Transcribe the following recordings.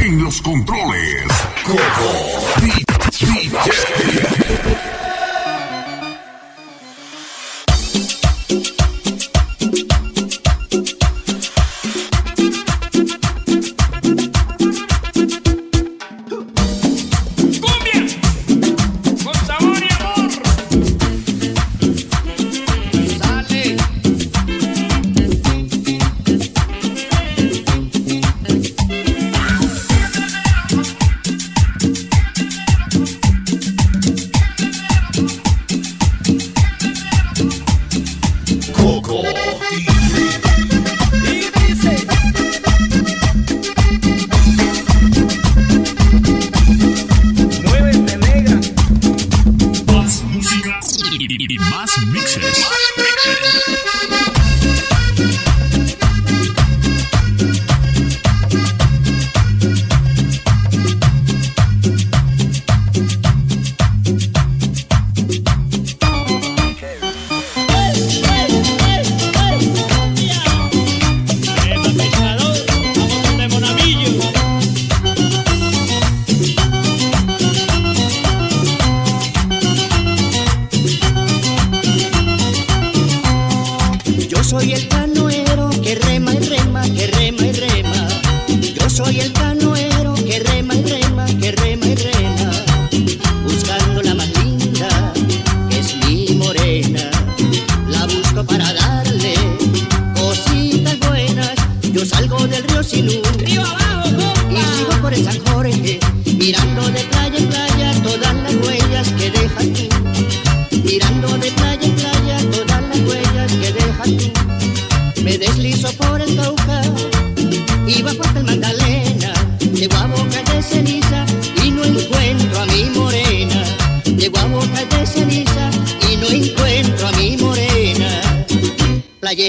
En los controles, Coco DJ.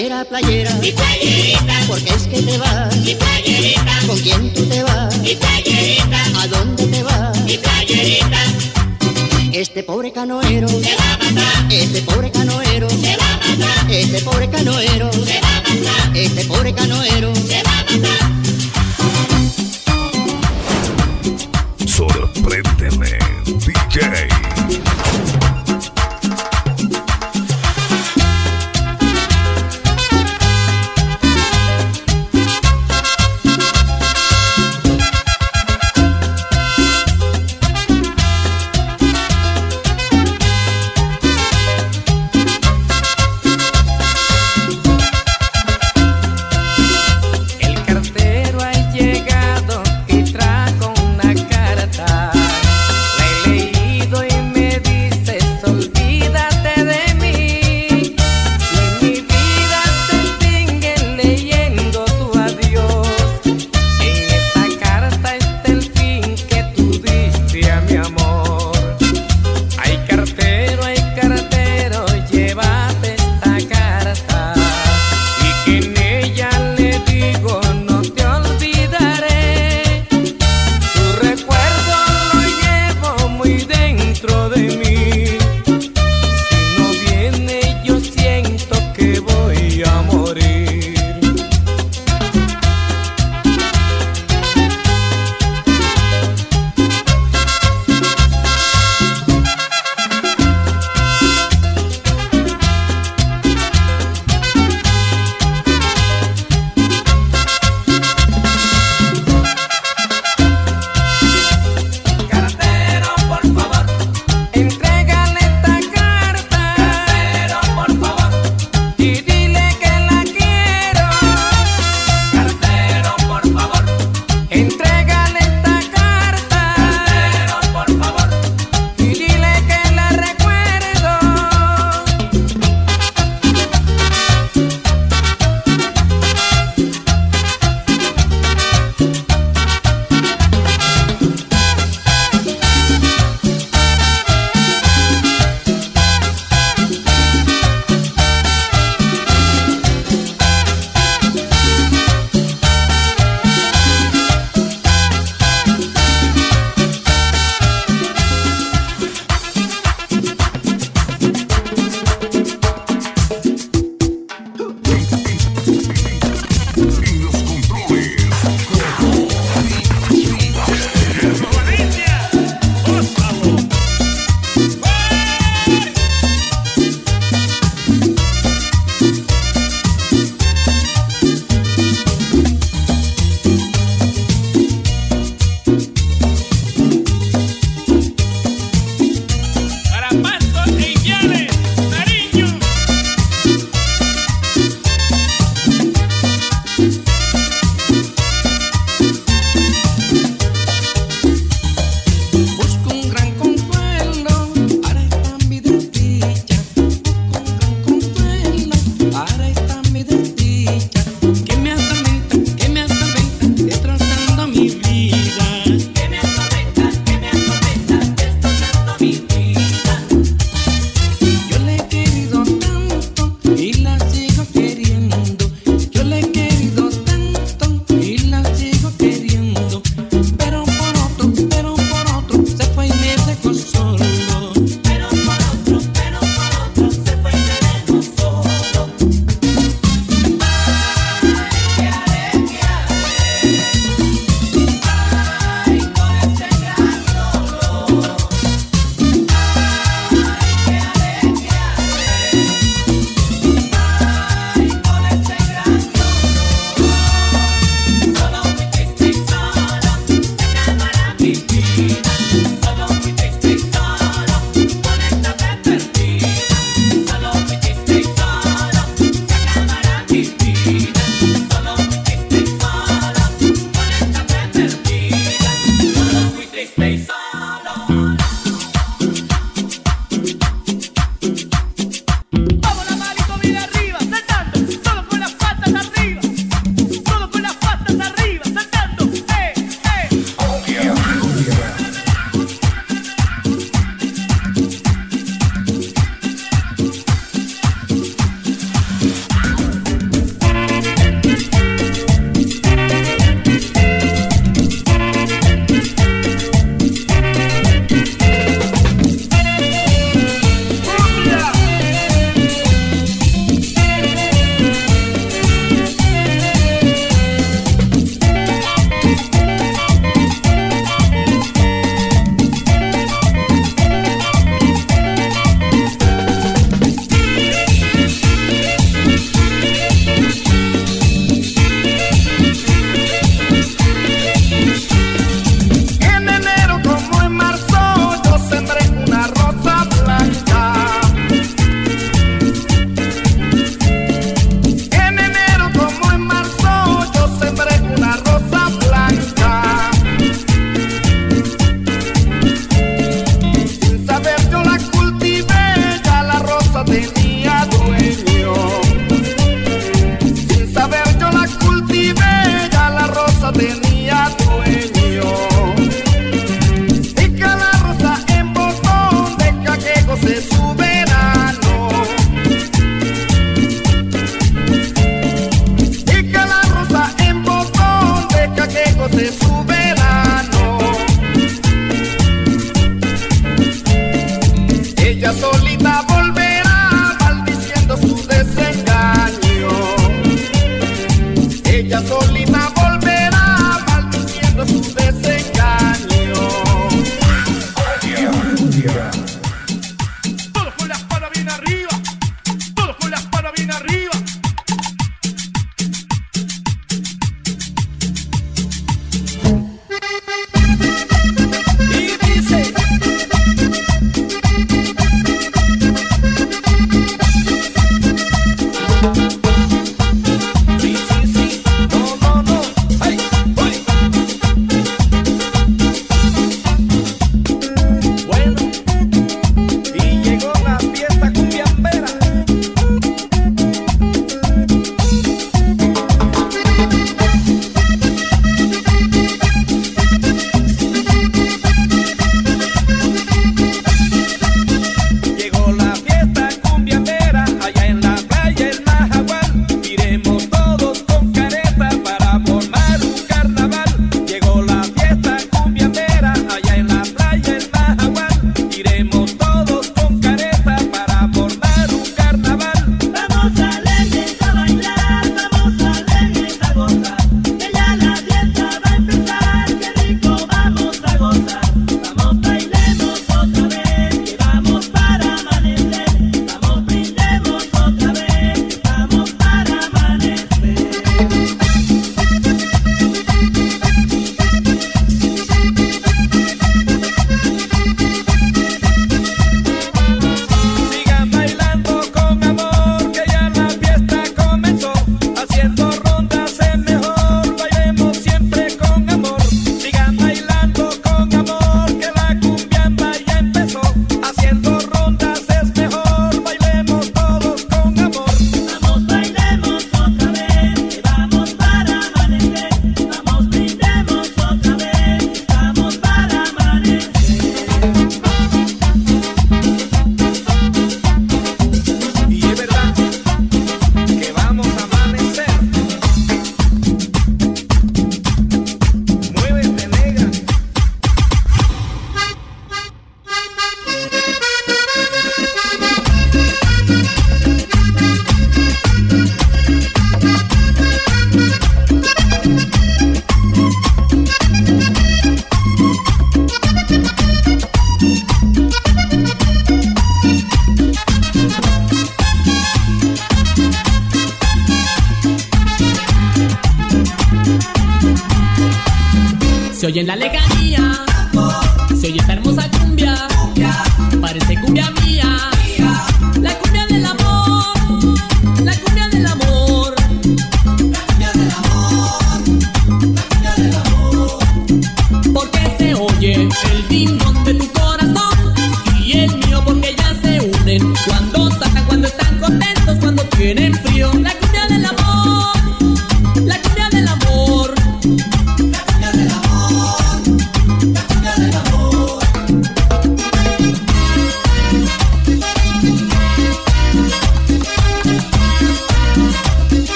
playera, playera. Mi playerita. Porque es que te vas. Mi playerita. ¿Con quién tú te vas? Mi playerita. ¿A dónde te vas? Mi playerita. Este pobre canoero se va a matar. Este pobre canoero se va a matar. Este pobre canoero se va a matar. Este pobre canoero.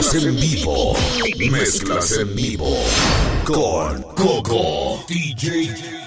Mezclas en vivo. Mezclas en vivo. Con Coco. DJ